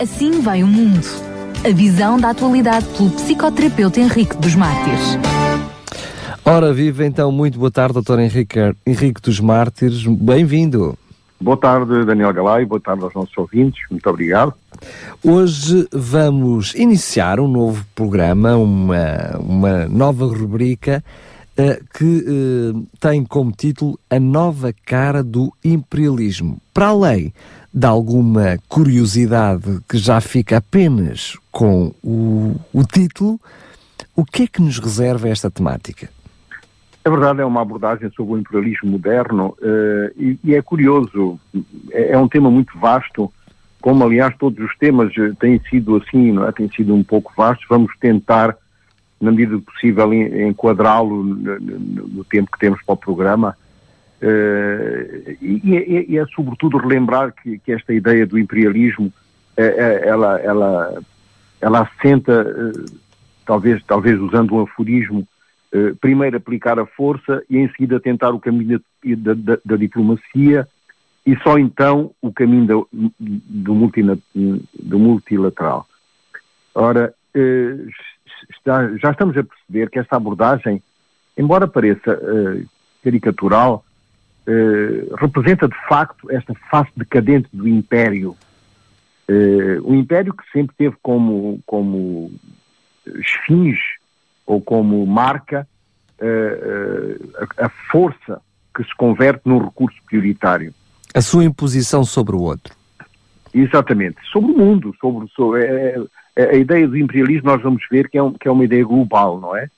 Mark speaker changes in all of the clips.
Speaker 1: Assim vai o mundo. A visão da atualidade pelo psicoterapeuta Henrique dos Mártires.
Speaker 2: Ora, viva então, muito boa tarde, doutor Henrique, Henrique dos Mártires, bem-vindo.
Speaker 3: Boa tarde, Daniel Galay, boa tarde aos nossos ouvintes, muito obrigado.
Speaker 2: Hoje vamos iniciar um novo programa, uma, uma nova rubrica que uh, tem como título A Nova Cara do Imperialismo. Para além de alguma curiosidade que já fica apenas com o, o título, o que é que nos reserva esta temática?
Speaker 3: A verdade é uma abordagem sobre o imperialismo moderno uh, e, e, é curioso, é, é, um tema muito vasto, como aliás todos os temas têm sido assim, não é? têm sido um pouco vastos, vamos tentar, na medida do possível, enquadrá-lo no, tempo que temos para o programa. Uh, e, e, e, é sobretudo relembrar que, que, esta ideia do imperialismo, é, é, ela, ela, ela assenta, talvez, talvez usando um aforismo, primeiro aplicar a força e em seguida tentar o caminho da, da, da diplomacia e só então o caminho do, do multilateral. Ora, está, já estamos a perceber que esta abordagem, embora pareça caricatural, eh, representa de facto esta face decadente do Império. Uh, o Império que sempre teve como, como esfinge ou como marca uh, a, a, força que se converte num recurso prioritário.
Speaker 2: A sua imposição sobre o outro.
Speaker 3: Exatamente, sobre o mundo, sobre, sobre é, é, a ideia do imperialismo nós vamos ver que é, um, que é uma ideia global, não é?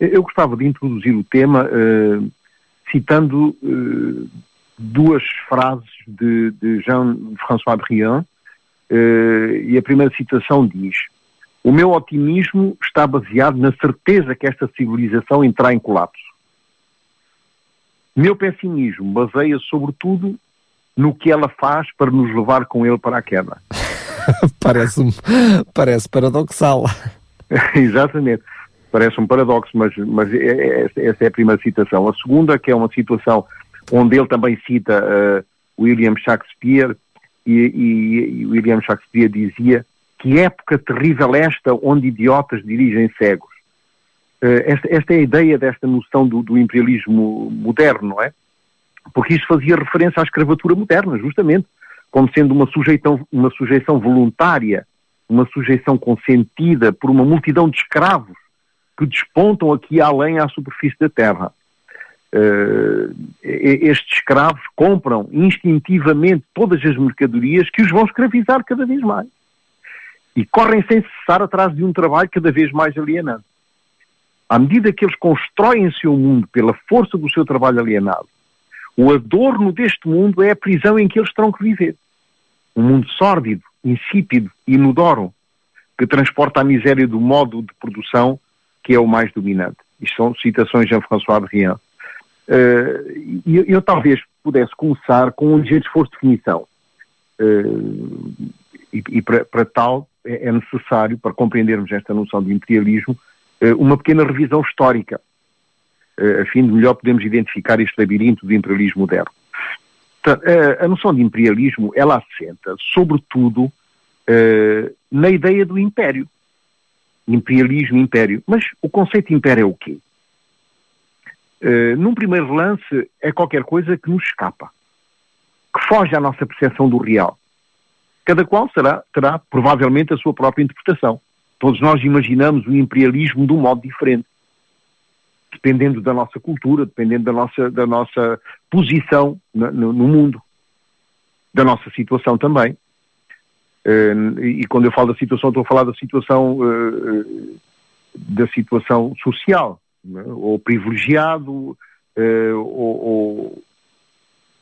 Speaker 3: Eu gostava de introduzir o tema uh, citando uh, duas frases de, de Jean-François Briand, uh, e a primeira citação diz: O meu otimismo está baseado na certeza que esta civilização entrará em colapso. Meu pessimismo baseia sobretudo no que ela faz para nos levar com ele para a queda.
Speaker 2: parece, parece paradoxal.
Speaker 3: Exatamente parece um paradoxo, mas, mas é, é, essa é a primeira citação. A segunda, que é uma situação onde ele também cita uh, William Shakespeare, e, e, e, William Shakespeare dizia que época terrível esta onde idiotas dirigem cegos. Uh, esta, esta, é a ideia desta noção do, do, imperialismo moderno, não é? Porque isso fazia referência à escravatura moderna, justamente, como sendo uma sujeição, uma sujeição voluntária, uma sujeição consentida por uma multidão de escravos que despontam aqui além à superfície da terra. Uh, estes escravos compram instintivamente todas as mercadorias que os vão escravizar cada vez mais. E correm sem cessar atrás de um trabalho cada vez mais alienado. À medida que eles constroem seu mundo pela força do seu trabalho alienado, o adorno deste mundo é a prisão em que eles terão que viver. Um mundo sórdido, insípido, inodoro, que transporta a miséria do modo de produção que é o mais dominante. Isto são citações de Jean-François Briand. Uh, eu, eu, talvez pudesse começar com um ligeiro esforço de definição. Uh, e, e para, tal é, é, necessário, para compreendermos esta noção de imperialismo, uh, uma pequena revisão histórica, a fim de melhor podermos identificar este labirinto do imperialismo moderno. a noção de imperialismo, ela assenta, sobretudo, na ideia do império imperialismo, império. Mas o conceito de império é o quê? Uh, num primeiro lance, é qualquer coisa que nos escapa, que foge à nossa percepção do real. Cada qual será, terá provavelmente a sua própria interpretação. Todos nós imaginamos o imperialismo de um modo diferente, dependendo da nossa cultura, dependendo da nossa, da nossa posição no, no, mundo, da nossa situação também. Uh, e quando eu falo da situação, estou a falar da situação, uh, da situação social, né? ou privilegiado, uh, ou, ou,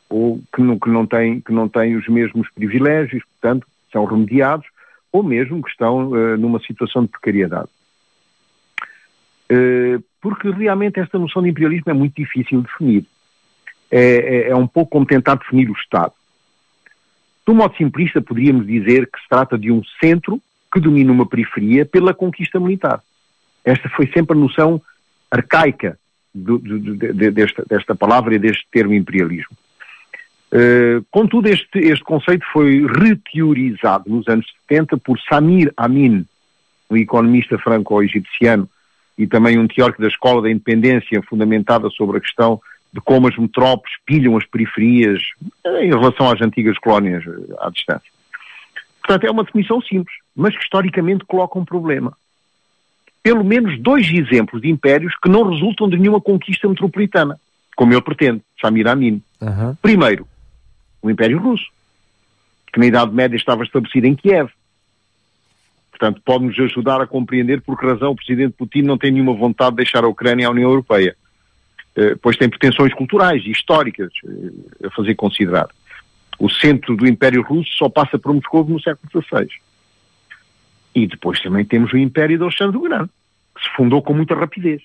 Speaker 3: ou, que, não, que, não tem, que não tem os mesmos privilégios, portanto, são remediados, ou mesmo que estão numa situação de precariedade. Porque realmente esta noção de imperialismo é muito difícil de definir. É, é, é um pouco como tentar definir o Estado. De um modo simplista, poderíamos dizer que se trata de um centro que domina uma periferia pela conquista militar. Esta foi sempre a noção arcaica do, do, de, desta, desta palavra e deste termo imperialismo. Uh, contudo, este, este conceito foi reteorizado nos anos 70 por Samir Amin, um economista franco-egipciano e também um teórico da Escola da Independência, fundamentada sobre a questão de como as metrópoles pilham as periferias em relação às antigas colónias à distância. Portanto, é uma definição simples, mas que historicamente coloca um problema. Pelo menos dois exemplos de impérios que não resultam de nenhuma conquista metropolitana, como ele pretende, Samir Amin. Uhum. Primeiro, o Império Russo, que na Idade Média estava estabelecido em Kiev. Portanto, pode-nos ajudar a compreender por que razão o Presidente Putin não tem nenhuma vontade de deixar a Ucrânia à União Europeia. Eh, pois tem pretensões culturais e históricas eh, a fazer considerar. O centro do Império Russo só passa por Moscou no século XVI. E depois também temos o Império de Alexandre o Grande, que se fundou com muita rapidez.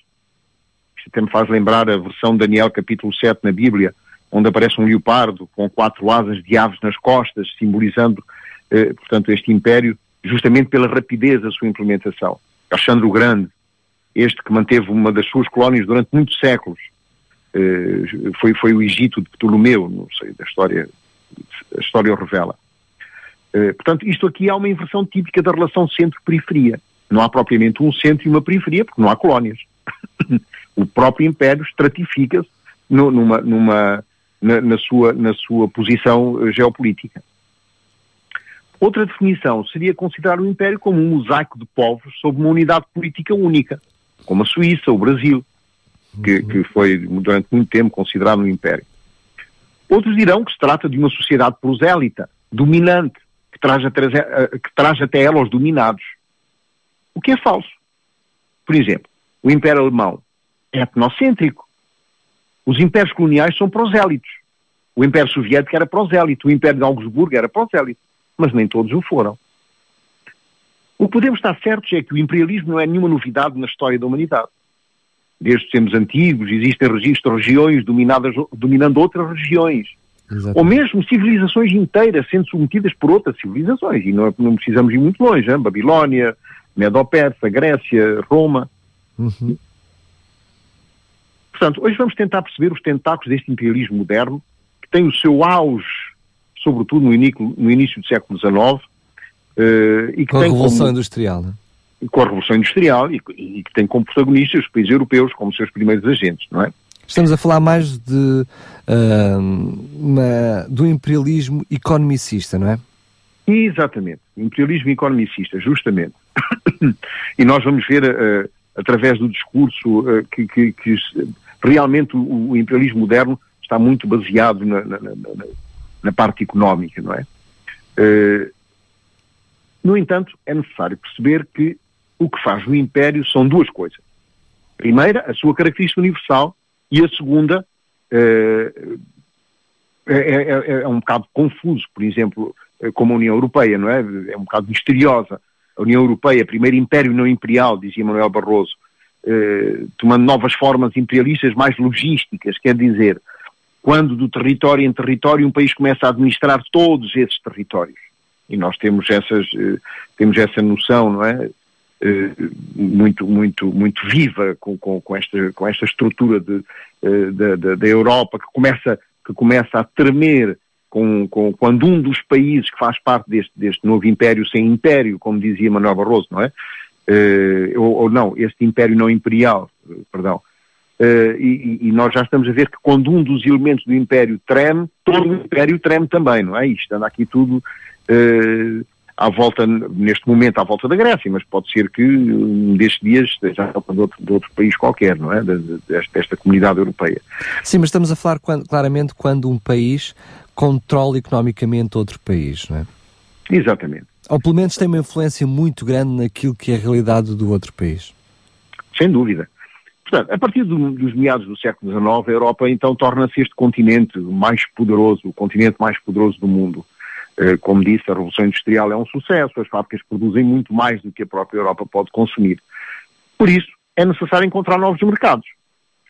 Speaker 3: Isto até me faz lembrar a versão de Daniel capítulo 7 na Bíblia, onde aparece um leopardo com quatro asas de aves nas costas, simbolizando, eh, portanto, este império, justamente pela rapidez da sua implementação. Alexandre o Grande, este que manteve uma das suas colónias durante muitos séculos, eh, foi, foi o Egito de Ptolomeu, não sei, da história, a história o revela. Eh, portanto, isto aqui é uma inversão típica da relação centro-periferia. Não há propriamente um centro e uma periferia, porque não há colónias. o próprio império estratifica-se numa, numa, na, na, sua, na sua posição eh, geopolítica. Outra definição seria considerar o império como um mosaico de povos sob uma unidade política única, como a Suíça, o Brasil, que, uhum. que foi durante muito tempo considerado um império. Outros dirão que se trata de uma sociedade prosélita, dominante, que traz, até, eh, que traz até ela os dominados. O que é falso. Por exemplo, o Império Alemão é etnocêntrico. Os impérios coloniais são prosélitos. O Império Soviético era prosélito, o Império de Augsburgo era prosélito, mas nem todos o foram. O que podemos estar certos é que o imperialismo não é nenhuma novidade na história da humanidade desde os tempos antigos, existem registros de regiões dominadas, dominando outras regiões. Exatamente. Ou mesmo civilizações inteiras sendo submetidas por outras civilizações. E não, não precisamos ir muito longe, hein? Babilónia, Medo-Persa, Grécia, Roma. Uhum. Portanto, hoje vamos tentar perceber os tentáculos deste imperialismo moderno, que tem o seu auge, sobretudo no início, no início do século XIX. Uh,
Speaker 2: eh, e que Com a Revolução como... Industrial, é?
Speaker 3: com a Revolução Industrial e, e, que tem como protagonistas os países europeus como seus primeiros agentes, não é?
Speaker 2: Estamos a falar mais de, uh, uma, do imperialismo economicista, não é?
Speaker 3: Exatamente, imperialismo economicista, justamente. e nós vamos ver, uh, através do discurso, uh, que, que, que, realmente o, o, imperialismo moderno está muito baseado na, na, na, na parte económica, não é? Uh, no entanto, é necessário perceber que o que faz o império são duas coisas. A primeira, a sua característica universal, e a segunda eh, é, é, é, um bocado confuso, por exemplo, eh, como a União Europeia, não é? É um bocado misteriosa. A União Europeia, primeiro império não imperial, dizia Manuel Barroso, tomando novas formas imperialistas mais logísticas, quer dizer, quando do território em território um país começa a administrar todos esses territórios. E nós temos essas, eh, temos essa noção, não é? Eh, muito, muito, muito viva com, com, com, esta, com esta estrutura de, eh, da, Europa que começa, que começa a tremer com, com, quando um dos países que faz parte deste, deste novo império sem império, como dizia Manuel Barroso, não é? Ou, ou, não, este império não imperial, perdão. Uh, e, e, nós já estamos a ver que quando um dos elementos do império treme, todo o império treme também, não é? Isto anda aqui tudo uh, à volta, neste momento, à volta da Grécia, mas pode ser que um destes dias esteja à volta de outro, de outro país qualquer, não é? Desta, desta comunidade europeia.
Speaker 2: Sim, mas estamos a falar quando, claramente quando um país controla economicamente outro país, não é?
Speaker 3: Exatamente.
Speaker 2: Ou pelo menos tem uma influência muito grande naquilo que é a realidade do outro país.
Speaker 3: Sem dúvida. Portanto, a partir do, dos meados do século XIX, a Europa então torna-se este continente mais poderoso, o continente mais poderoso do mundo. Eh, como disse, a Revolução Industrial é um sucesso, as fábricas produzem muito mais do que a própria Europa pode consumir. Por isso, é necessário encontrar novos mercados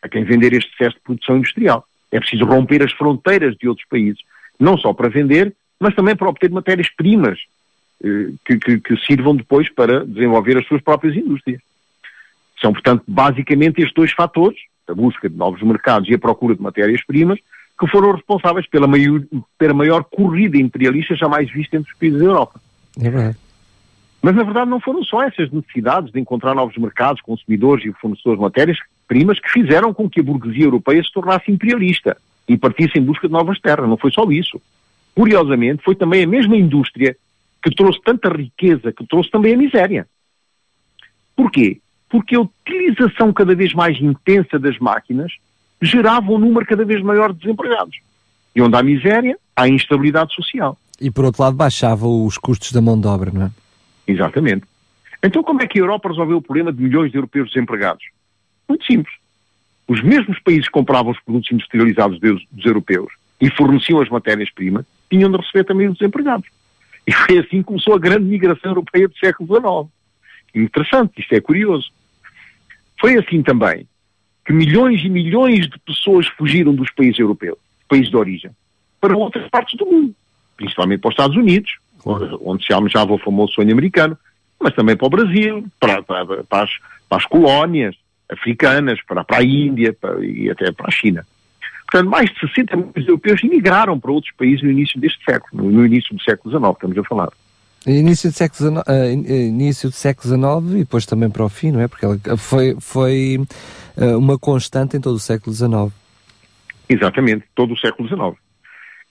Speaker 3: a quem vender este excesso de produção industrial. É preciso romper as fronteiras de outros países, não só para vender, mas também para obter matérias-primas eh, que, que, que sirvam depois para desenvolver as suas próprias indústrias. São, portanto, basicamente estes dois fatores, a busca de novos mercados e a procura de matérias-primas, que foram responsáveis pela maior, pela maior corrida imperialista jamais vista entre os países da Europa.
Speaker 2: É verdade.
Speaker 3: Mas, na verdade, não foram só essas necessidades de encontrar novos mercados, consumidores e fornecedores de matérias-primas que fizeram com que a burguesia europeia se tornasse imperialista e partisse em busca de novas terras. Não foi só isso. Curiosamente, foi também a mesma indústria que trouxe tanta riqueza, que trouxe também a miséria. Porquê? Porque a utilização cada vez mais intensa das máquinas gerava um número cada vez maior de desempregados. E onde há miséria, há instabilidade social.
Speaker 2: E por outro lado baixava os custos da mão de obra, não é?
Speaker 3: Exatamente. Então como é que a Europa resolveu o problema de milhões de europeus desempregados? Muito simples. Os mesmos países que compravam os produtos industrializados dos, europeus e forneciam as matérias-primas, tinham de receber também os desempregados. E foi assim que começou a grande migração europeia do século XIX. Interessante, isto é curioso. Foi assim também que milhões e milhões de pessoas fugiram dos países europeus, países de origem, para outras partes do mundo, principalmente para os Estados Unidos, onde se almejava o famoso sonho americano, mas também para o Brasil, para, para, para, as, para as, colónias africanas, para, a Índia e até para a China. Portanto, mais de 60 milhões de europeus emigraram para outros países no início deste século, no início do século XIX, estamos a falar.
Speaker 2: Início do século XIX, uh, início do século XIX e depois também para o fim, não é? Porque foi, foi uh, uma constante em todo o século XIX.
Speaker 3: Exatamente, todo o século XIX.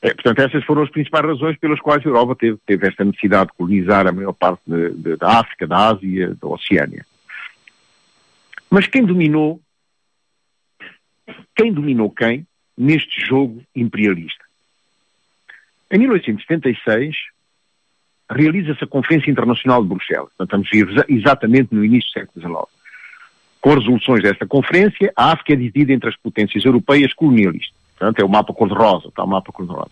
Speaker 3: É, portanto, essas foram as principais razões pelas quais a Europa teve, teve esta necessidade de colonizar a maior parte de, de, da África, da Ásia, da Oceânia. Mas quem dominou, quem dominou quem neste jogo imperialista? Em 1876, realiza-se a Conferência Internacional de Bruxelas. Portanto, estamos exatamente no início do século XIX. Com resoluções desta conferência, a África é dividida entre as potências europeias colonialistas. Portanto, é o mapa cor-de-rosa, está o mapa cor-de-rosa.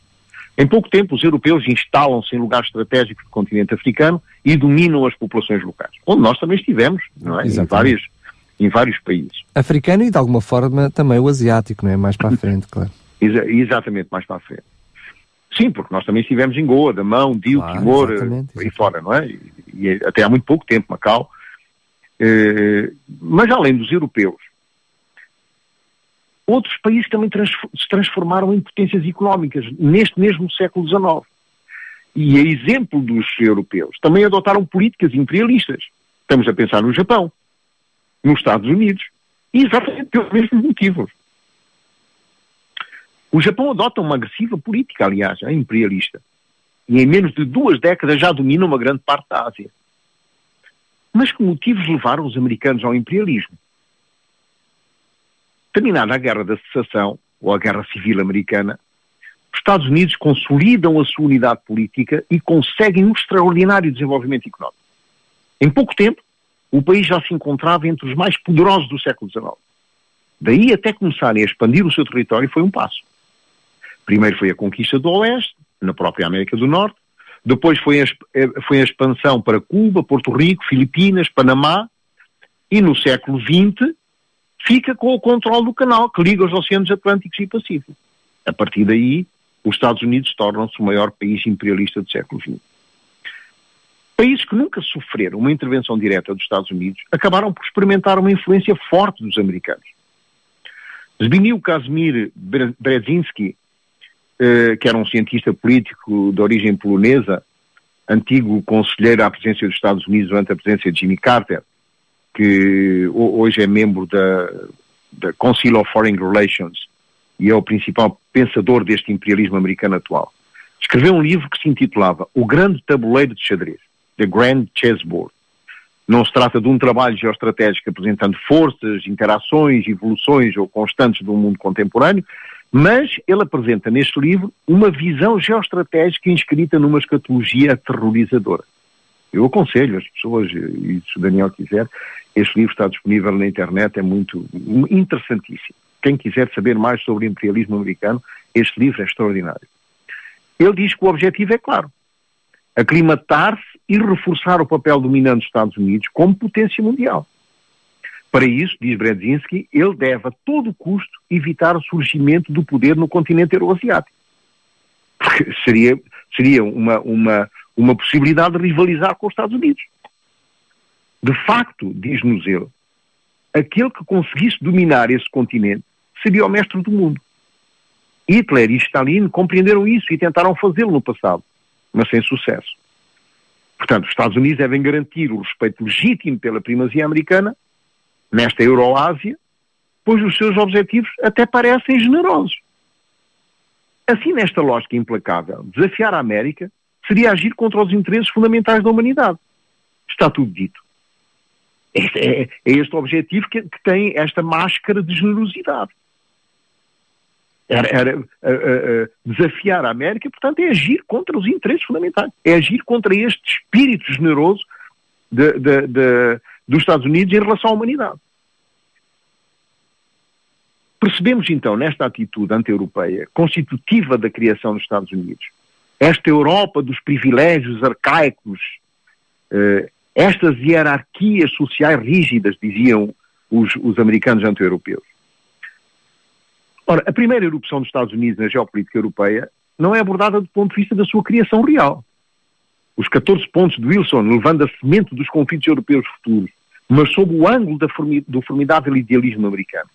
Speaker 3: Em pouco tempo, os europeus instalam-se em lugares estratégicos do continente africano e dominam as populações locais, onde nós também estivemos, não é? Em, várias, em vários países.
Speaker 2: Africano e, de alguma forma, também o asiático, não é? Mais para a frente, claro.
Speaker 3: Exa exatamente, mais para a frente. Sim, porque nós também estivemos em Goa, Damão, Dio, claro, Timor, aí fora, não é? E, e, até há muito pouco tempo, Macau. Eh, mas além dos europeus, outros países também trans, se transformaram em potências económicas neste mesmo século XIX. E a exemplo dos europeus, também adotaram políticas imperialistas. Estamos a pensar no Japão, nos Estados Unidos, e exatamente pelos mesmos motivos. O Japão adota uma agressiva política, aliás, imperialista. E em menos de duas décadas já domina uma grande parte da Ásia. Mas que motivos levaram os americanos ao imperialismo? Terminada a Guerra da Secessão, ou a Guerra Civil Americana, os Estados Unidos consolidam a sua unidade política e conseguem um extraordinário desenvolvimento económico. Em pouco tempo, o país já se encontrava entre os mais poderosos do século XIX. Daí até começarem a expandir o seu território foi um passo. Primeiro foi a conquista do Oeste, na própria América do Norte, depois foi a, eh, foi a expansão para Cuba, Porto Rico, Filipinas, Panamá, e no século XX fica com o controle do canal que liga os oceanos Atlânticos e Pacífico. A partir daí, os Estados Unidos tornam-se o maior país imperialista do século XX. Países que nunca sofreram uma intervenção direta dos Estados Unidos acabaram por experimentar uma influência forte dos americanos. Zbigniew Kazimir Brzezinski que era um cientista político de origem polonesa, antigo conselheiro à presidência dos Estados Unidos durante a presidência de Jimmy Carter, que hoje é membro da, da Council of Foreign Relations e é o principal pensador deste imperialismo americano atual. Escreveu um livro que se intitulava O Grande Tabuleiro de Xadrez, The Grand Chessboard. Não se trata de um trabalho geoestratégico apresentando forças, interações, evoluções ou constantes do mundo contemporâneo, mas ele apresenta neste livro uma visão geoestratégica inscrita numa escatologia aterrorizadora. Eu aconselho as pessoas, e se o Daniel quiser, este livro está disponível na internet, é muito interessantíssimo. Quem quiser saber mais sobre o imperialismo americano, este livro é extraordinário. Ele diz que o objetivo é claro: aclimatar-se e reforçar o papel dominante dos Estados Unidos como potência mundial. Para isso, diz Brzezinski, ele deve a todo custo evitar o surgimento do poder no continente euroasiático. Porque seria, seria uma, uma, uma possibilidade de rivalizar com os Estados Unidos. De facto, diz-nos ele, aquele que conseguisse dominar esse continente seria o mestre do mundo. Hitler e Stalin compreenderam isso e tentaram fazê-lo no passado, mas sem sucesso. Portanto, os Estados Unidos devem garantir o respeito legítimo pela primazia americana nesta Euroásia, pois os seus objetivos até parecem generosos. Assim, nesta lógica implacável, desafiar a América seria agir contra os interesses fundamentais da humanidade. Está tudo dito. Este é, é, este o objetivo que, que tem esta máscara de generosidade. Era, era uh, uh, desafiar a América, portanto, é agir contra os interesses fundamentais. É agir contra este espírito generoso de, de, de, dos Estados Unidos em relação à humanidade. Percebemos então nesta atitude anti-europeia, constitutiva da criação dos Estados Unidos, esta Europa dos privilégios arcaicos, uh, estas hierarquias sociais rígidas, diziam os, os americanos anti-europeus. Ora, a primeira erupção dos Estados Unidos na geopolítica europeia não é abordada do ponto de vista da sua criação real. Os 14 pontos de Wilson, levando a semente dos conflitos europeus futuros, mas sob o ângulo formi do formidável idealismo americano.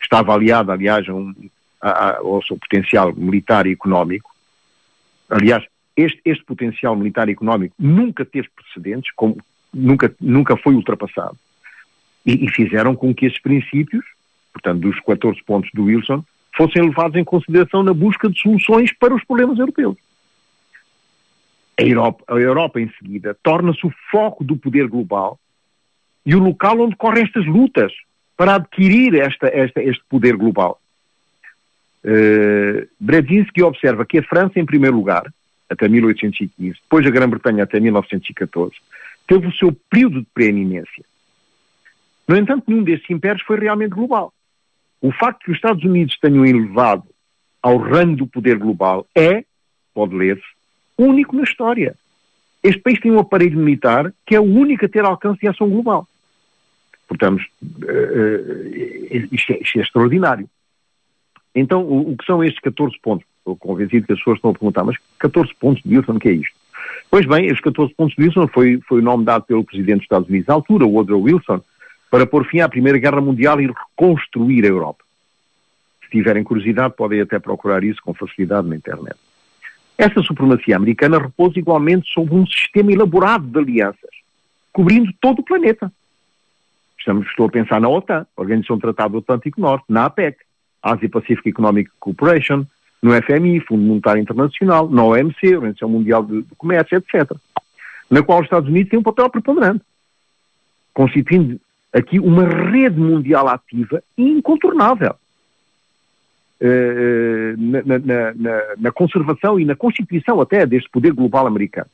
Speaker 3: Está avaliado, aliás, um, a, a, ao seu potencial militar e económico. Aliás, este, este potencial militar e económico nunca teve precedentes, como, nunca, nunca foi ultrapassado. E, e fizeram com que esses princípios portanto, dos 14 pontos do Wilson, fossem levados em consideração na busca de soluções para os problemas europeus. A Europa, a Europa em seguida, torna-se o foco do poder global e o local onde correm estas lutas para adquirir esta, esta, este poder global. Uh, observa que a França, em primeiro lugar, até 1815, depois a Grã-Bretanha até 1914, teve o seu período de preeminência. No entanto, nenhum desses impérios foi realmente global. O facto que os Estados Unidos tenham elevado ao rango do poder global é, pode ler-se, único na história. Este país tem um aparelho militar que é o único a ter alcance de ação global. Portanto, uh, isto, é, isto, é, extraordinário. Então, o, o, que são estes 14 pontos? Estou convencido que as pessoas estão a perguntar, mas 14 pontos de Wilson, o que é isto? Pois bem, os 14 pontos de Wilson foi, foi o nome dado pelo Presidente dos Estados Unidos à altura, Woodrow Wilson, para pôr fim à Primeira Guerra Mundial e reconstruir a Europa. Se tiverem curiosidade, podem até procurar isso com facilidade na internet. Essa supremacia americana repousa igualmente sobre um sistema elaborado de alianças, cobrindo todo o planeta. Estamos, estou a pensar na OTAN, Organização do Tratado do Atlântico Norte, na APEC, Asia Pacific Economic Cooperation, no FMI, Fundo Monetário Internacional, na OMC, Organização Mundial de Comércio, etc., na qual os Estados Unidos têm um papel preponderante, constituindo aqui uma rede mundial ativa e incontornável uh, na, na, na, na, conservação e na constituição até deste poder global americano.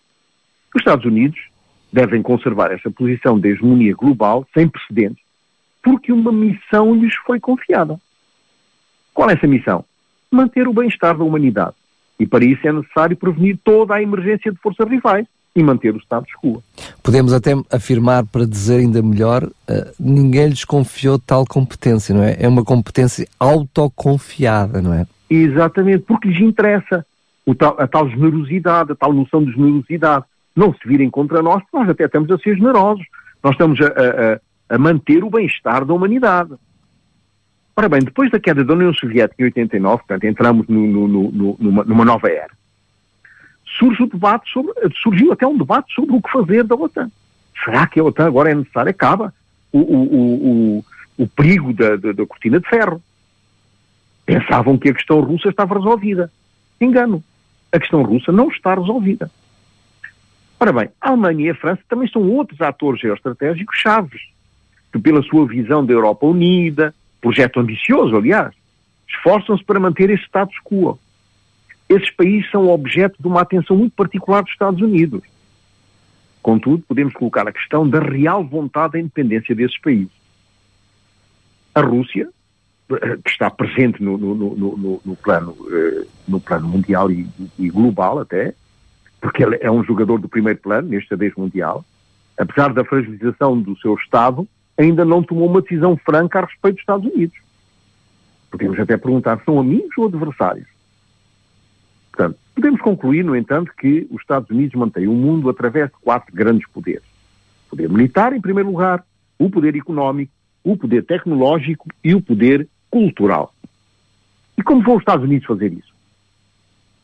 Speaker 3: Os Estados Unidos devem conservar essa posição de hegemonia global sem precedentes, porque uma missão lhes foi confiada. Qual é essa missão? Manter o bem-estar da humanidade. E para isso é necessário prevenir toda a emergência de forças rivais e manter o status quo.
Speaker 2: Podemos até afirmar, para dizer ainda melhor, uh, ninguém lhes confiou tal competência, não é? É uma competência autoconfiada, não é?
Speaker 3: Exatamente, porque lhes interessa tal, a tal generosidade, a tal noção de generosidade. Não se virem contra nós, nós até estamos a ser generosos. Nós estamos a, a, a manter o bem-estar da humanidade. Ora bem, depois da queda da União Soviética em 89, portanto, entramos no, no, no, numa, numa nova era surge o debate sobre, surgiu até um debate sobre o que fazer da OTAN. Será que a OTAN agora é necessária? Acaba o, o, o, o perigo da, da, da cortina de ferro. Pensavam que a questão russa estava resolvida. Engano. A questão russa não está resolvida. Ora bem, a Alemanha e a França também são outros atores geoestratégicos chaves, que pela sua visão da Europa unida, projeto ambicioso, aliás, esforçam-se para manter esse status quo esses países são objeto de uma atenção muito particular dos Estados Unidos. Contudo, podemos colocar a questão da real vontade da independência desses países. A Rússia, que está presente no, no, no, no plano, eh, no plano mundial e, e, global até, porque ele é um jogador do primeiro plano neste xadrez mundial, apesar da fragilização do seu Estado, ainda não tomou uma decisão franca a respeito dos Estados Unidos. Podemos até perguntar, são amigos ou adversários? Portanto, podemos concluir, no entanto, que os Estados Unidos mantêm o mundo através de quatro grandes poderes. O poder militar, em primeiro lugar, o poder económico, o poder tecnológico e o poder cultural. E como vão os Estados Unidos fazer isso?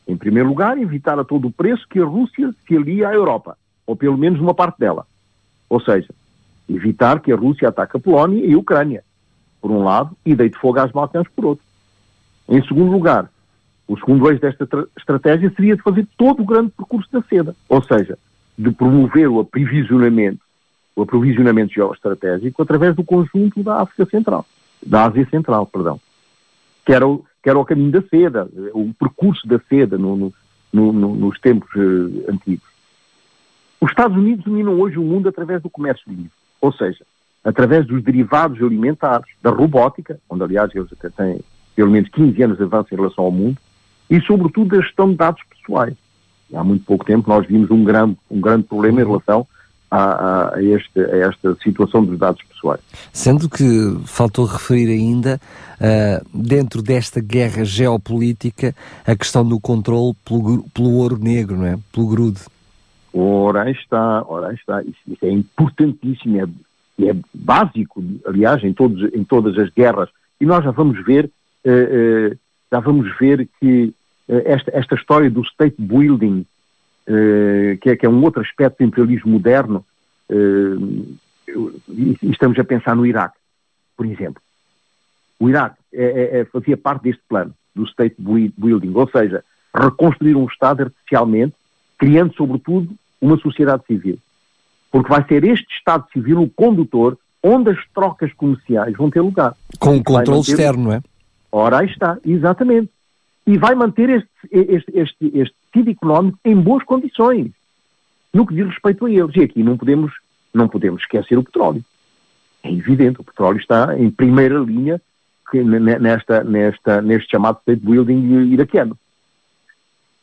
Speaker 3: Em primeiro lugar, evitar a todo preço que a Rússia se alie à Europa, ou pelo menos uma parte dela. Ou seja, evitar que a Rússia ataque a Polónia e a Ucrânia, por um lado, e deite fogo às Balcãs por outro. Em segundo lugar, o segundo eixo desta estratégia seria de fazer todo o grande percurso da seda, ou seja, de promover o aprovisionamento, o aprovisionamento geoestratégico através do conjunto da África Central, da Ásia Central, perdão, que era o, que era o caminho da seda, o percurso da seda no, no, no, nos tempos uh, antigos. Os Estados Unidos dominam hoje o mundo através do comércio livre, ou seja, através dos derivados alimentares, da robótica, onde aliás eles até têm pelo menos 15 anos de avanço em relação ao mundo, e, sobretudo, da gestão de dados pessoais. Há muito pouco tempo nós vimos um grande, um grande problema em relação a, a, este, a, esta situação dos dados pessoais.
Speaker 2: Sendo que faltou referir ainda, uh, dentro desta guerra geopolítica, a questão do controle pelo, pelo ouro negro, não é? Pelo grude.
Speaker 3: Ora está, ora está. Isso, isso é importantíssimo, é, é, básico, aliás, em, todos, em todas as guerras. E nós já vamos ver, uh, uh, já vamos ver que eh, esta, esta história do state building, que, é, que, é, um outro aspecto do imperialismo moderno, uh, e, estamos a pensar no Iraque, por exemplo. O Iraque é, é, é, fazia parte deste plano, do state building, ou seja, reconstruir um Estado artificialmente, criando, sobretudo, uma sociedade civil. Porque vai ser este Estado civil o condutor onde as trocas comerciais vão ter lugar.
Speaker 2: Com o controle externo, não é?
Speaker 3: Ora, aí está, exatamente e vai manter este, este, este, este tecido económico em boas condições, no que diz respeito a eles. E aqui não podemos, não podemos esquecer o petróleo. É evidente, o petróleo está em primeira linha nesta, nesta, neste chamado state building iraquiano.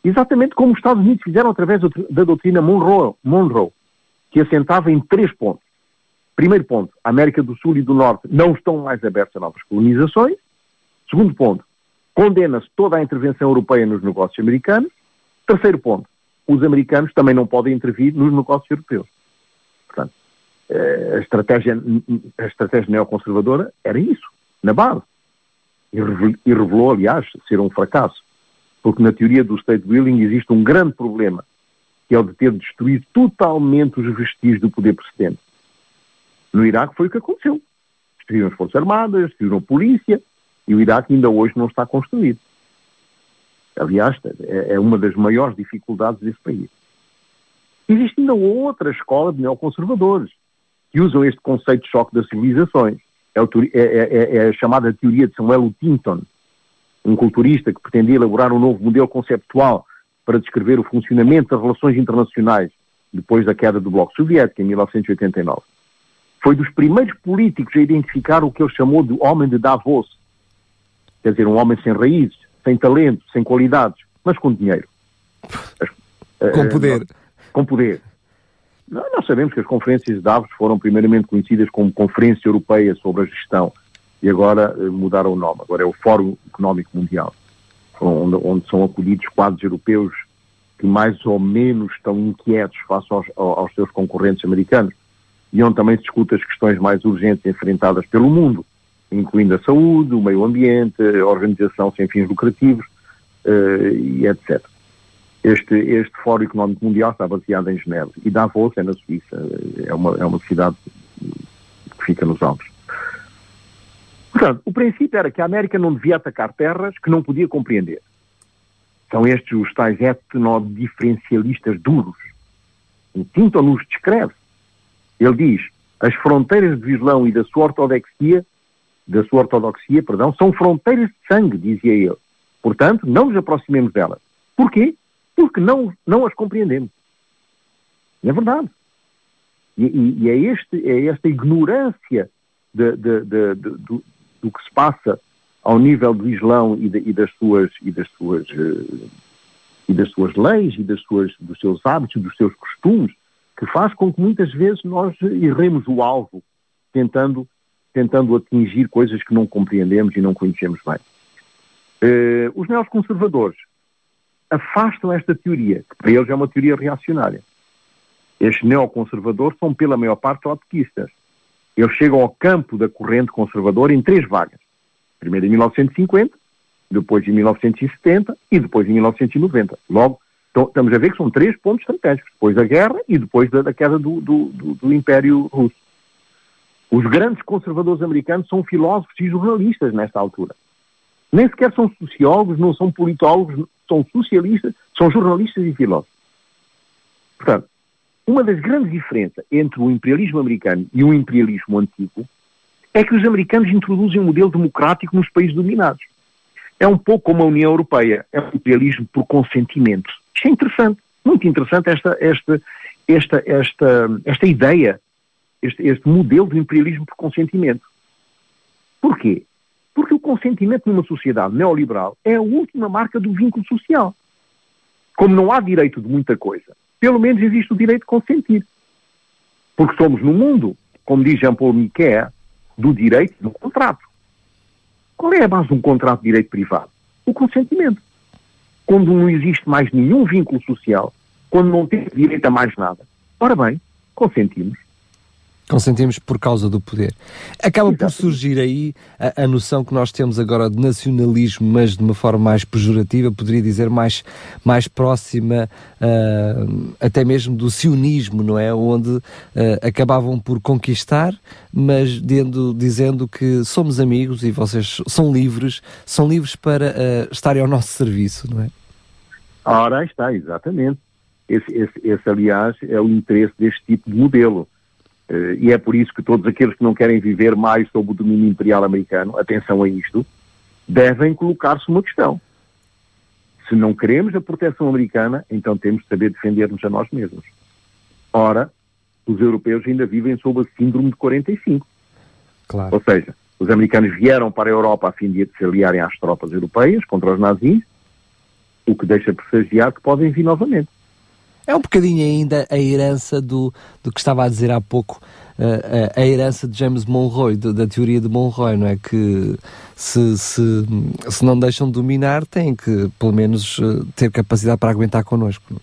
Speaker 3: Exatamente como os Estados Unidos fizeram através da doutrina Monroe, Monroe que assentava em três pontos. Primeiro ponto, a América do Sul e do Norte não estão mais abertos a novas colonizações. Segundo ponto, Condena-se toda a intervenção europeia nos negócios americanos. Terceiro ponto, os americanos também não podem intervir nos negócios europeus. Portanto, eh, a estratégia, a estratégia neoconservadora era isso, na base. E revelou, aliás, ser um fracasso. Porque na teoria do state building existe um grande problema, que é o de ter destruído totalmente os vestígios do poder precedente. No Iraque foi o que aconteceu. Destruíram as Forças Armadas, destruíram a polícia, e o Iraque ainda hoje não está construído. Aliás, é, é uma das maiores dificuldades desse país. Existe ainda outra escola de neoconservadores que usam este conceito de choque das civilizações. É, é, é, é, a chamada teoria de Samuel Huntington, um culturista que pretendia elaborar um novo modelo conceptual para descrever o funcionamento das relações internacionais depois da queda do Bloco Soviético, em 1989. Foi dos primeiros políticos a identificar o que ele chamou de homem de Davos, Quer dizer, um homem sem raízes, sem talento, sem qualidades, mas com dinheiro.
Speaker 2: Com uh, poder.
Speaker 3: com poder. Nós sabemos que as conferências de Davos foram primeiramente conhecidas como Conferência Europeia sobre a Gestão e agora uh, mudaram o nome. Agora é o Fórum Económico Mundial, onde, onde, são acolhidos quadros europeus que mais ou menos estão inquietos face aos, aos seus concorrentes americanos e onde também se discute as questões mais urgentes enfrentadas pelo mundo incluindo a saúde, o meio ambiente, a organização sem fins lucrativos uh, e etc. Este, este Fórum Económico Mundial está baseado em Genebra e Davos é na Suíça, é uma, é uma cidade que fica nos Alpes. Portanto, o princípio era que a América não devia atacar terras que não podia compreender. São estes os tais etnodiferencialistas duros. O Tinton nos descreve. Ele diz, as fronteiras de Vislão e da sua ortodoxia da sua ortodoxia, perdão, são fronteiras de sangue, dizia ele. Portanto, não nos aproximemos delas. Porquê? Porque não, não as compreendemos. É verdade. E, e, e, é, este, é esta ignorância de, de, de, do, do, que se passa ao nível do Islão e, e das suas e das suas uh, e das suas leis e das suas dos seus hábitos, dos seus costumes, que faz com que muitas vezes nós erremos o alvo, tentando tentando atingir coisas que não compreendemos e não conhecemos bem. Uh, os neoconservadores afastam esta teoria, que para eles é uma teoria reacionária. Estes neoconservadores são, pela maior parte, trotskistas. Eles chegam ao campo da corrente conservadora em três vagas. Primeiro em 1950, depois em 1970 e depois em 1990. Logo, então, estamos a ver que são três pontos estratégicos, depois da guerra e depois da, da queda do, do, do, do Império Russo. Os grandes conservadores americanos são filósofos e jornalistas nesta altura. Nem sequer são sociólogos, não são politólogos, são socialistas, são jornalistas e filósofos. Portanto, uma das grandes diferenças entre o imperialismo americano e o imperialismo antigo é que os americanos introduzem um modelo democrático nos países dominados. É um pouco como a União Europeia, é um imperialismo por consentimento. Isto é interessante, muito interessante esta, esta, esta, esta, esta ideia, este, este modelo de imperialismo por consentimento. Porquê? Porque o consentimento numa sociedade neoliberal é a última marca do vínculo social. Como não há direito de muita coisa, pelo menos existe o direito de consentir. Porque somos no mundo, como diz Jean-Paul Miquet, do direito do contrato. Qual é a base de um contrato de direito privado? O consentimento. Quando não existe mais nenhum vínculo social, quando não temos direito a mais nada. Ora bem, consentimos.
Speaker 2: Consentimos por causa do poder. Acaba Exatamente. por surgir aí a, a, noção que nós temos agora de nacionalismo, mas de uma forma mais pejorativa, poderia dizer mais, mais próxima uh, até mesmo do sionismo, não é? Onde uh, acabavam por conquistar, mas dendo, dizendo que somos amigos e vocês são livres, são livres para uh, estarem ao nosso serviço, não é?
Speaker 3: Ora, está, exatamente. Esse, esse, esse, aliás, é o interesse deste tipo de modelo e é por isso que todos aqueles que não querem viver mais sob o domínio imperial americano, atenção a isto, devem colocar-se uma questão. Se não queremos a proteção americana, então temos de saber defender-nos a nós mesmos. Ora, os europeus ainda vivem sob a síndrome de 45. Claro. Ou seja, os americanos vieram para a Europa a fim de se aliarem às tropas europeias contra os nazis, o que deixa presagiar que podem vir novamente.
Speaker 2: É um bocadinho ainda a herança do, do que estava a dizer há pouco, uh, a herança de James Monroe, de, da teoria de Monroe, não é? Que se, se, se não deixam dominar, têm que, pelo menos, uh, ter capacidade para aguentar connosco.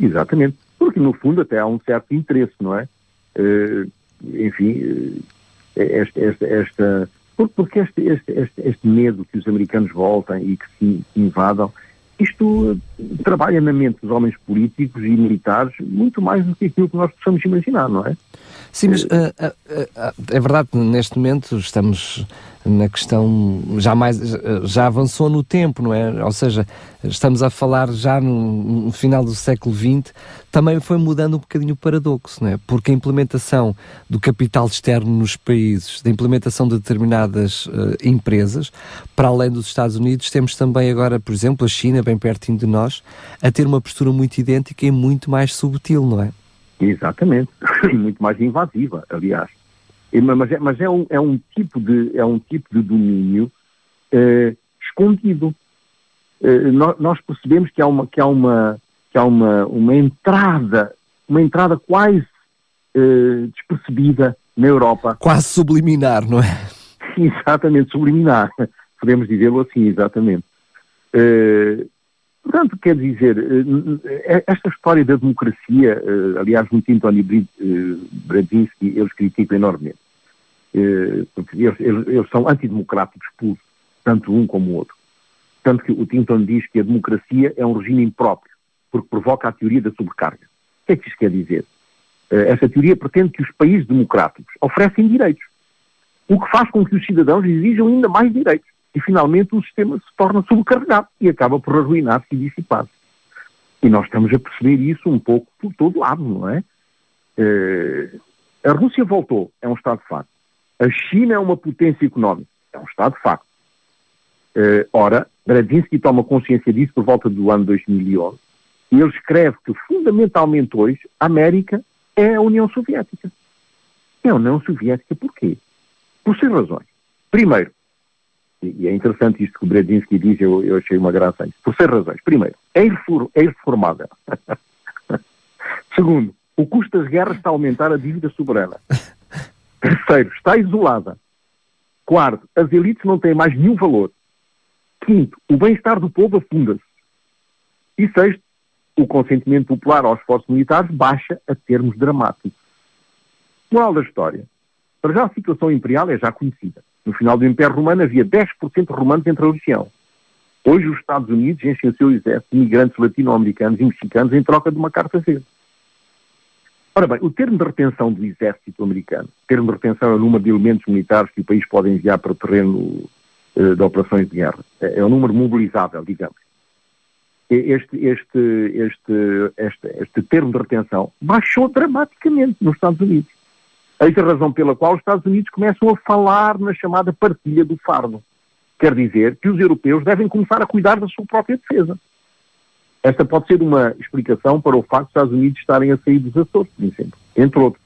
Speaker 3: Exatamente. Porque, no fundo, até há um certo interesse, não é? Uh, enfim, esta, esta, esta, porque este, este, este, este medo que os americanos voltem e que se invadam isto trabalha na mente dos homens políticos e militares muito mais do que aquilo que nós possamos imaginar, não é?
Speaker 2: Sim, mas uh, uh, uh, é verdade, neste momento estamos na questão já mais já avançou no tempo, não é? Ou seja, estamos a falar já no, no, final do século XX, também foi mudando um bocadinho o paradoxo, não é? Porque a implementação do capital externo nos países, da implementação de determinadas uh, empresas, para além dos Estados Unidos, temos também agora, por exemplo, a China, bem pertinho de nós, a ter uma postura muito idêntica e muito mais subtil, não é?
Speaker 3: Exatamente, muito mais invasiva, aliás. Mas é, mas é, um, é, um, tipo de, é um tipo de domínio eh, escondido. Eh, nós, nós, percebemos que há uma, que há uma, que há uma, uma entrada, uma entrada quase eh, despercebida na Europa.
Speaker 2: Quase subliminar, não é?
Speaker 3: Exatamente, subliminar. Podemos dizê-lo assim, exatamente. Portanto, quer dizer, eh, eh, esta história da democracia, eh, aliás, no Tintoni Brzezinski, eles criticam enormemente. Porque eles, eles, eles são antidemocráticos puros, tanto um como o outro. Tanto que o Tinton diz que a democracia é um regime impróprio, porque provoca a teoria da sobrecarga. O que é que isto quer dizer? Essa teoria pretende que os países democráticos oferecem direitos, o que faz com que os cidadãos exijam ainda mais direitos e finalmente o sistema se torna sobrecarregado e acaba por arruinar-se e dissipar-se. E nós estamos a perceber isso um pouco por todo lado, não é? Uh, a Rússia voltou, é um Estado de facto. A China é uma potência económica, é um Estado de facto. Uh, ora, Brzezinski toma consciência disso por volta do ano 2011 e ele escreve que fundamentalmente hoje a América é a União Soviética. É a União Soviética porquê? Por seis razões. Primeiro, e é interessante isto que o Brzezinski diz, eu, eu achei uma graça por seis razões. Primeiro, é, é irreformável. Segundo, o custo das guerras está a aumentar a dívida soberana. Terceiro, está isolada. Quarto, as elites não têm mais nenhum valor. Quinto, o bem-estar do povo afunda-se. E sexto, o consentimento popular aos esforços militares baixa a termos dramáticos. Moral da história. Para já a situação imperial é já conhecida. No final do Império Romano havia 10% de romanos entre a. Hoje os Estados Unidos enchem o seu exército de imigrantes latino-americanos e mexicanos em troca de uma carta verde. Ora bem, o termo de retenção do exército americano, termo de retenção é o número de elementos militares que o país pode enviar para o terreno uh, de operações de guerra. É, é o número mobilizável, digamos. Este, este, este, este, este termo de retenção baixou dramaticamente nos Estados Unidos. Eis a razão pela qual os Estados Unidos começam a falar na chamada partilha do fardo. Quer dizer que os europeus devem começar a cuidar da sua própria defesa. Esta pode ser uma explicação para o facto dos Estados Unidos estarem a sair dos Açores, por exemplo, entre outros.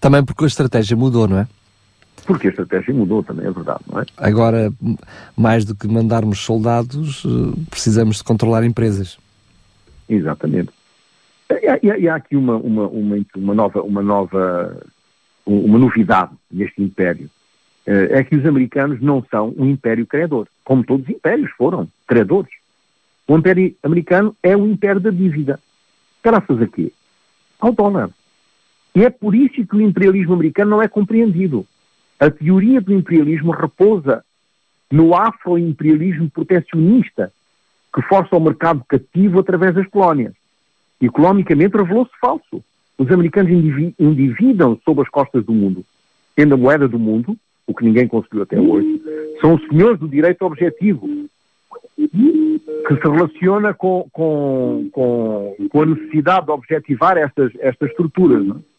Speaker 2: Também porque a estratégia mudou, não é?
Speaker 3: Porque a estratégia mudou também, é verdade, não é?
Speaker 2: Agora, mais do que mandarmos soldados, eh, precisamos de controlar empresas.
Speaker 3: Exatamente. E há, há, aqui uma, uma, uma, uma, nova, uma nova, uma novidade neste império. Eh, é que os americanos não são um império credor, como todos os impérios foram, credores. O Império Americano é o império da dívida. Graças a quê? Ao dólar. E é por isso que o imperialismo americano não é compreendido. A teoria do imperialismo repousa no afro-imperialismo protecionista que força o mercado cativo através das colónias. Economicamente revelou-se falso. Os americanos endividam sob as costas do mundo, tendo a moeda do mundo, o que ninguém conseguiu até hoje, são os senhores do direito objetivo, que se relaciona com, com, com, com a necessidade de objetivar estas, estas estruturas. Não? É?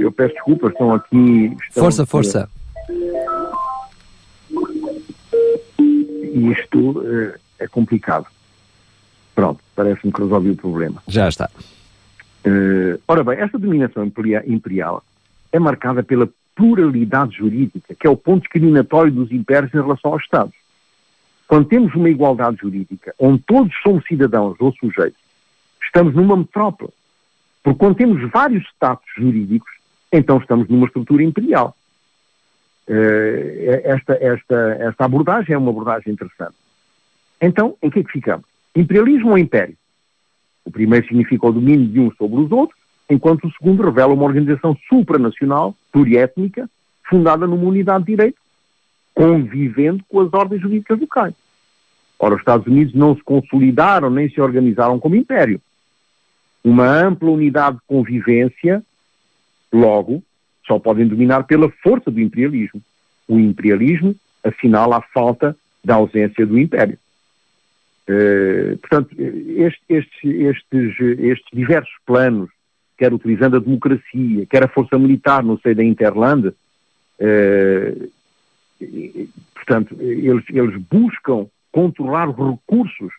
Speaker 3: Eu peço desculpas, estão aqui. Estão
Speaker 2: força, força.
Speaker 3: E isto uh, é complicado. Pronto, parece-me que resolvi o problema.
Speaker 2: Já está.
Speaker 3: Uh, ora bem, esta dominação imperial é marcada pela pluralidade jurídica, que é o ponto discriminatório dos impérios em relação aos Estados. Quando temos uma igualdade jurídica, onde todos somos cidadãos ou sujeitos, estamos numa metrópole. Porque quando temos vários status jurídicos, então estamos numa estrutura imperial. Uh, esta, esta, esta abordagem é uma abordagem interessante. Então, em que é que ficamos? Imperialismo ou império? O primeiro significa o domínio de uns sobre os outros, enquanto o segundo revela uma organização supranacional, pluriétnica, fundada numa unidade de direito, convivendo com as ordens jurídicas locais. Ora, os Estados Unidos não se consolidaram nem se organizaram como império. Uma ampla unidade de convivência, logo, só podem dominar pela força do imperialismo. O imperialismo assinala a falta da ausência do império. Uh, portanto, este, estes, estes, estes diversos planos, quer utilizando a democracia, quer a força militar no seio da Interland, uh, portanto, eles, eles buscam controlar os recursos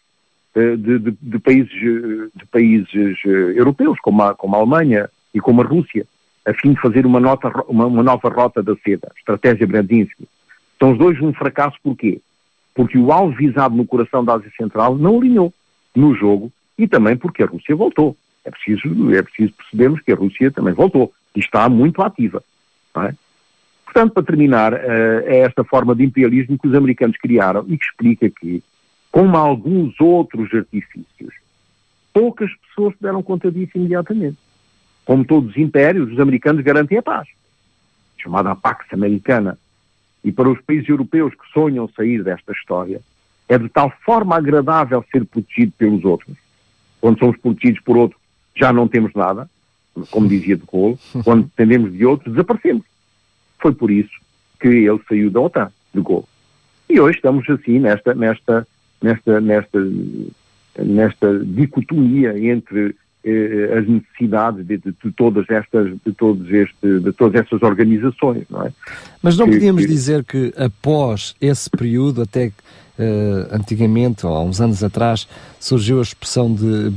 Speaker 3: uh, de, de, de, países, de países europeus, como a, como a Alemanha e como a Rússia, a fim de fazer uma, nota, uma, uma nova rota da seda, estratégia Brandinski. São os dois um fracasso porquê? Porque o alvo visado no coração da Ásia Central não alinhou no jogo e também porque a Rússia voltou. É preciso, é preciso percebermos que a Rússia também voltou e está muito ativa. É? Portanto, para terminar, eh, é esta forma de imperialismo que os americanos criaram e que explica que, como alguns outros artifícios, poucas pessoas deram conta disso imediatamente. Como todos os impérios, os americanos garantem a paz, chamada a Pax Americana. E para os países europeus que sonham sair desta história, é de tal forma agradável ser protegido pelos outros. Quando somos protegidos por outros, já não temos nada, como dizia de Gaulle. Quando dependemos de outros, desaparecemos. Foi por isso que ele saiu da OTAN, de Gaulle. E hoje estamos assim nesta, nesta, nesta, nesta, nesta dicotomia entre eh, as necessidades de, de, de, todas estas, de todos este, de todas estas organizações, não é?
Speaker 2: Mas não podíamos que... dizer que após esse período, até Uh, antigamente, ou há uns anos atrás, surgiu a expressão de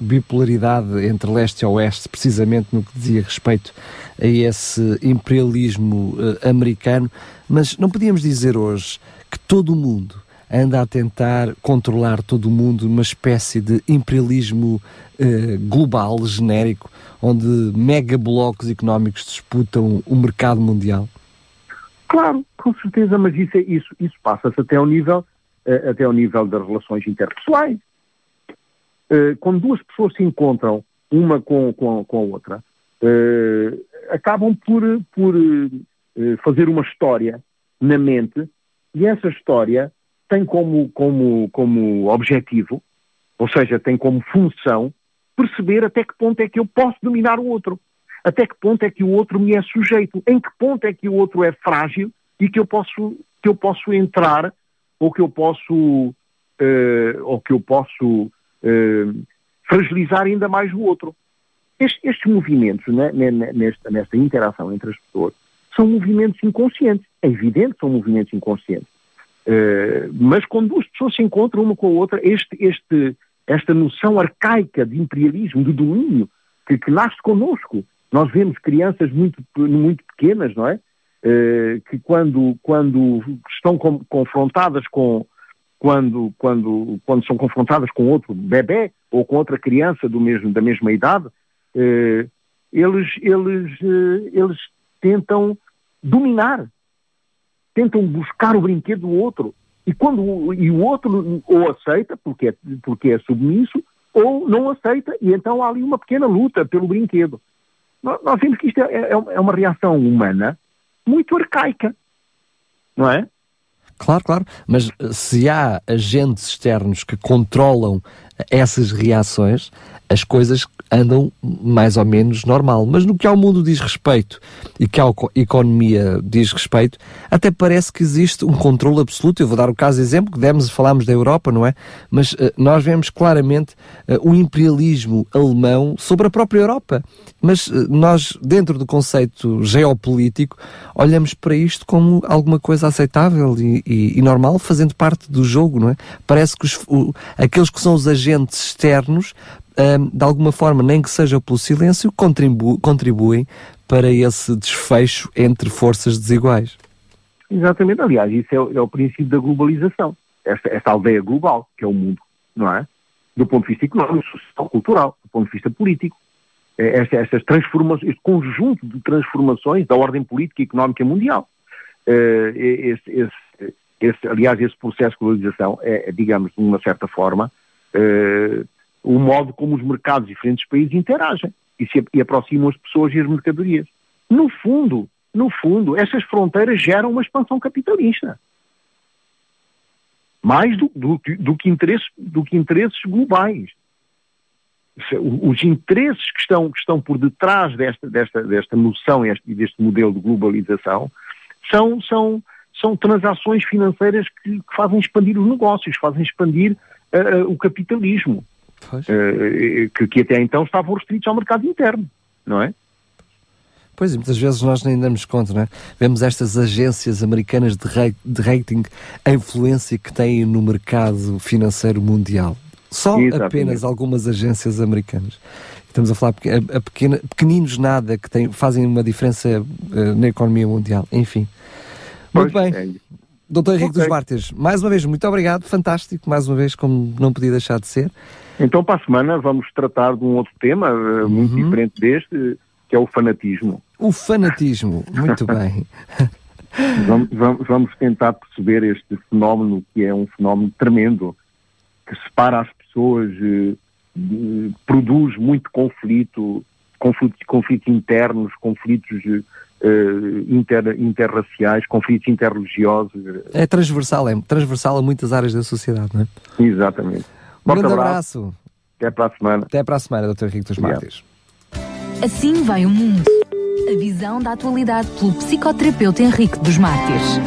Speaker 2: bipolaridade entre leste e oeste, precisamente no que dizia respeito a esse imperialismo uh, americano, mas não podíamos dizer hoje que todo o mundo anda a tentar controlar todo o mundo numa espécie de imperialismo uh, global, genérico, onde mega blocos económicos disputam o mercado mundial?
Speaker 3: Claro, com certeza, mas isso, é, isso, isso passa-se até ao nível, uh, até ao nível das relações interpessoais. Uh, quando duas pessoas se encontram, uma com, com, com a outra, uh, acabam por, por fazer uma história na mente e essa história tem como, como, como objetivo, ou seja, tem como função, perceber até que ponto é que eu posso dominar o outro. Até que ponto é que o outro me é sujeito. Em que ponto é que o outro é frágil e que eu posso, que eu posso entrar ou que eu posso, uh, ou que eu posso uh, fragilizar ainda mais o outro. Estes, estes movimentos, né, nesta, nesta interação entre as pessoas, são movimentos inconscientes. É evidente que são movimentos inconscientes. Uh, mas quando duas pessoas se encontram uma com a outra, este, este, esta noção arcaica de imperialismo, de domínio, que, que nasce connosco. Nós vemos crianças muito, muito pequenas, não é? Uh, que quando, quando estão com, confrontadas com, quando, quando, quando são confrontadas com outro bebê ou com outra criança do mesmo, da mesma idade, uh, eles, eles, eles tentam dominar, tentam buscar o brinquedo do outro. E, quando, e o outro ou aceita, porque é, porque é submisso, ou não aceita, e então há ali uma pequena luta pelo brinquedo. Nós, nós vemos que isto é, é, é uma reação humana muito arcaica, não é?
Speaker 2: Claro, claro, mas se há agentes externos que controlam essas reações, as coisas andam mais ou menos normal. Mas no que ao mundo diz respeito e que a economia diz respeito, até parece que existe um controle absoluto. Eu vou dar o caso exemplo, que demos, falámos da Europa, não é? Mas uh, nós vemos claramente uh, o imperialismo alemão sobre a própria Europa. Mas uh, nós, dentro do conceito geopolítico, olhamos para isto como alguma coisa aceitável e, e, e normal, fazendo parte do jogo, não é? Parece que os, o, aqueles que são os agentes externos de alguma forma, nem que seja pelo silêncio, contribu contribuem para esse desfecho entre forças desiguais.
Speaker 3: Exatamente, aliás, isso é, é o princípio da globalização, esta, esta, aldeia global, que é o mundo, não é? Do ponto de vista económico, social, cultural, do ponto de vista político. É, esta, estas transformações, este conjunto de transformações da ordem política e económica mundial. Uh, esse, esse, esse, aliás, esse processo de globalização é, digamos, de uma certa forma, uh, o modo como os mercados de diferentes países interagem e, se, e aproximam as pessoas e as mercadorias. No fundo, no fundo, essas fronteiras geram uma expansão capitalista. Mais do, do, do, que, interesses, do que interesses globais. Os interesses que estão, que estão por detrás desta, desta, desta noção e deste modelo de globalização são, são, são transações financeiras que, que fazem expandir os negócios, fazem expandir uh, o capitalismo. Uh, que, que, até então estavam restritos ao mercado interno, não é?
Speaker 2: Pois, e muitas vezes nós nem damos conta, não é? Vemos estas agências americanas de, de rating, a influência que têm no mercado financeiro mundial. Só Exatamente. apenas algumas agências americanas. Estamos a falar a, a pequena, pequeninos nada que tem, fazem uma diferença uh, na economia mundial. Enfim. Muito pois, bem. Doutor Henrique okay. dos Mártires, mais uma vez, muito obrigado, fantástico, mais uma vez, como não podia deixar de ser.
Speaker 3: Então, para a semana, vamos tratar de um outro tema muito uhum. diferente deste, que é o fanatismo.
Speaker 2: O fanatismo, muito bem.
Speaker 3: vamos, vamos, vamos, tentar perceber este fenómeno, que é um fenómeno tremendo, que separa as pessoas, uh, produz muito conflito, conflitos, conflitos internos, conflitos uh, inter, interraciais, conflitos interreligiosos.
Speaker 2: É transversal, é transversal a muitas áreas da sociedade, não é?
Speaker 3: Exatamente.
Speaker 2: Um grande abraço. abraço.
Speaker 3: Até para a semana.
Speaker 2: Até para a semana, Dr. Henrique dos Mártires.
Speaker 1: Assim vai o mundo. A visão da atualidade pelo psicoterapeuta Henrique dos Mártires.